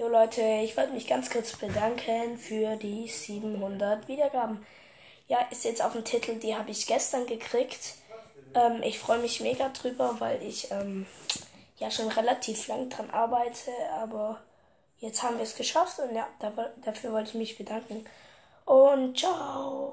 Jo Leute, ich wollte mich ganz kurz bedanken für die 700 Wiedergaben. Ja, ist jetzt auf dem Titel, die habe ich gestern gekriegt. Ähm, ich freue mich mega drüber, weil ich ähm, ja schon relativ lang dran arbeite, aber jetzt haben wir es geschafft und ja, dafür wollte ich mich bedanken. Und ciao!